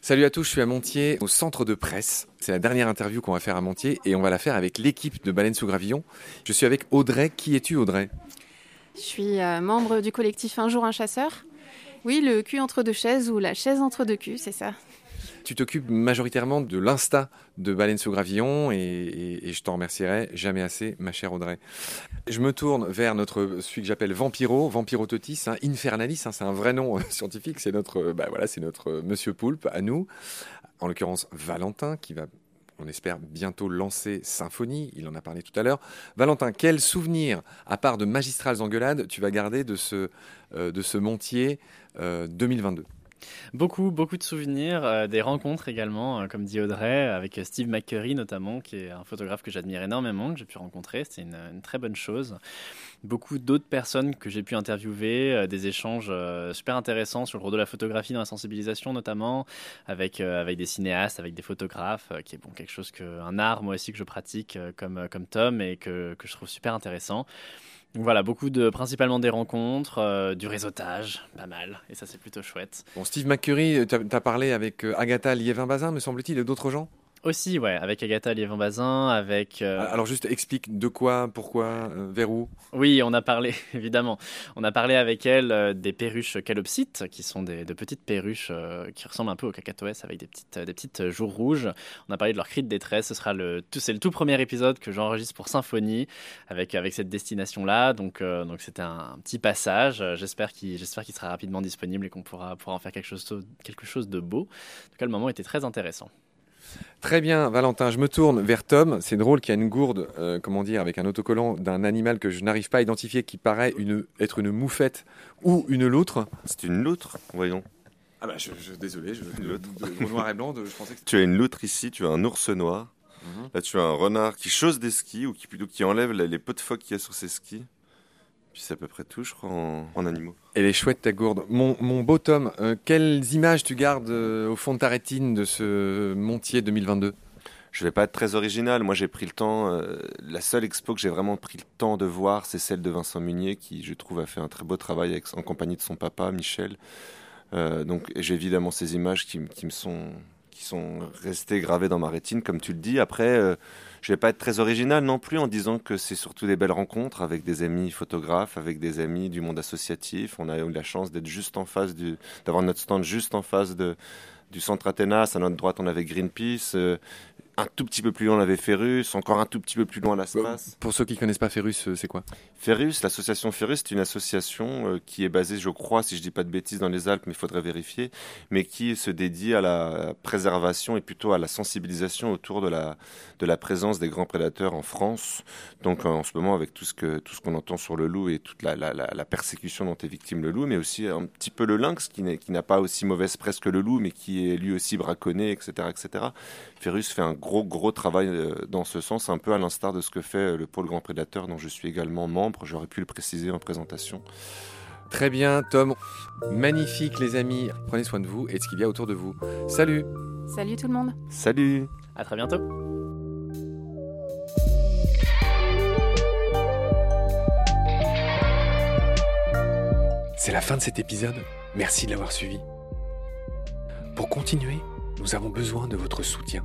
Salut à tous, je suis à Montier, au centre de presse. C'est la dernière interview qu'on va faire à Montier et on va la faire avec l'équipe de Baleine sous Gravillon. Je suis avec Audrey. Qui es-tu, Audrey? Je suis euh, membre du collectif Un jour un chasseur. Oui, le cul entre deux chaises ou la chaise entre deux culs, c'est ça. Tu t'occupes majoritairement de l'insta de Baleine sous Gravillon et, je t'en remercierai jamais assez, ma chère Audrey. Je me tourne vers notre celui que j'appelle Vampiro, Vampirototis, hein, Infernalis, hein, c'est un vrai nom euh, scientifique, c'est notre, bah voilà, c'est notre euh, Monsieur Poulpe à nous, en l'occurrence Valentin qui va on espère bientôt lancer Symphonie, il en a parlé tout à l'heure. Valentin, quel souvenir, à part de magistrales engueulades, tu vas garder de ce, euh, de ce Montier 2022 Beaucoup, beaucoup de souvenirs, euh, des rencontres également, euh, comme dit Audrey, avec Steve McCurry notamment, qui est un photographe que j'admire énormément, que j'ai pu rencontrer. C'était une, très bonne chose. Beaucoup d'autres personnes que j'ai pu interviewer, euh, des échanges super intéressants sur le rôle de la photographie dans la sensibilisation notamment, avec, des cinéastes, avec des photographes, qui est bon, quelque chose un art moi aussi que je pratique comme, comme Tom et que, que je trouve super intéressant. Voilà, beaucoup de, principalement des rencontres, euh, du réseautage, pas mal, et ça c'est plutôt chouette. Bon, Steve McCurry, tu parlé avec euh, Agatha Liévin-Bazin, me semble-t-il, et d'autres gens? Aussi, ouais, avec Agatha Liévin-Bazin, avec... Euh, Alors juste explique de quoi, pourquoi, euh, vers où? Oui, on a parlé, évidemment, on a parlé avec elle euh, des perruches calopsites, qui sont des, de petites perruches qui ressemblent un peu aux cacatoès avec des petites, des petites joues rouges. On a parlé de leur cri de détresse, ce sera le, c'est le tout premier épisode que j'enregistre pour Symphonie, avec, avec cette destination-là, donc donc c'était un, petit passage, j'espère qu'il j'espère qu'il sera rapidement disponible et qu'on pourra, pourra en faire quelque chose, quelque chose de beau. En tout cas, le moment était très intéressant. Très bien, Valentin. Je me tourne vers Tom. C'est drôle qu'il y a une gourde, euh, comment dire, avec un autocollant d'un animal que je n'arrive pas à identifier, qui paraît une, être une moufette ou une loutre. C'est une loutre, voyons. Ah bah, je, désolé, je, de, de, noir et blanc, je pensais que Tu as une loutre ici, tu as un ours noir. Mhm. Là, tu as un renard qui chausse des skis ou qui plutôt qui enlève les, les pots de phoque qu'il y a sur ses skis c'est à peu près tout, je crois, en, animaux. Elle est chouette ta gourde. Mon, beau Tom, euh, quelles images tu gardes euh, au fond de ta rétine de ce Montier 2022 je vais pas être très original. Moi, j'ai pris le temps. Euh, la seule expo que j'ai vraiment pris le temps de voir, c'est celle de Vincent Munier, qui, je trouve, a fait un très beau travail avec, en compagnie de son papa, Michel. donc, j'ai évidemment ces images qui, qui, me sont qui sont restées gravées dans ma rétine, comme tu le dis. Après, je vais pas être très original non plus en disant que c'est surtout des belles rencontres avec des amis photographes, avec des amis du monde associatif. On a eu la chance d'être juste en face du, d'avoir notre stand juste en face de, du centre Athénas. À notre droite, on avait Greenpeace. Euh, un tout petit peu plus loin, on avait Ferrus, encore un tout petit peu plus loin, l'Aspas. Pour ceux qui ne connaissent pas Ferrus, euh, c'est quoi? Ferrus, l'association Ferrus, c'est une association euh, qui est basée, je crois, si je dis pas de bêtises, dans les Alpes, mais il faudrait vérifier, mais qui se dédie à la préservation et plutôt à la sensibilisation autour de la, de la présence des grands prédateurs en France. Donc en ce moment, avec tout ce que tout ce qu'on entend sur le loup et toute la, la, la, persécution dont est victime le loup, mais aussi un petit peu le lynx, qui n'a pas aussi mauvaise presse que le loup, mais qui est lui aussi braconné, etc., etc. Ferrus fait un gros, gros travail euh, dans ce sens, un peu à l'instar de ce que fait euh, le pôle grand prédateur dont je suis également membre. J'aurais pu le préciser en présentation. Très bien, Tom. Magnifique, les amis. Prenez soin de vous et de ce qu'il y a autour de vous. Salut. Salut tout le monde. Salut. À très bientôt. C'est la fin de cet épisode. Merci de l'avoir suivi. Pour continuer, nous avons besoin de votre soutien.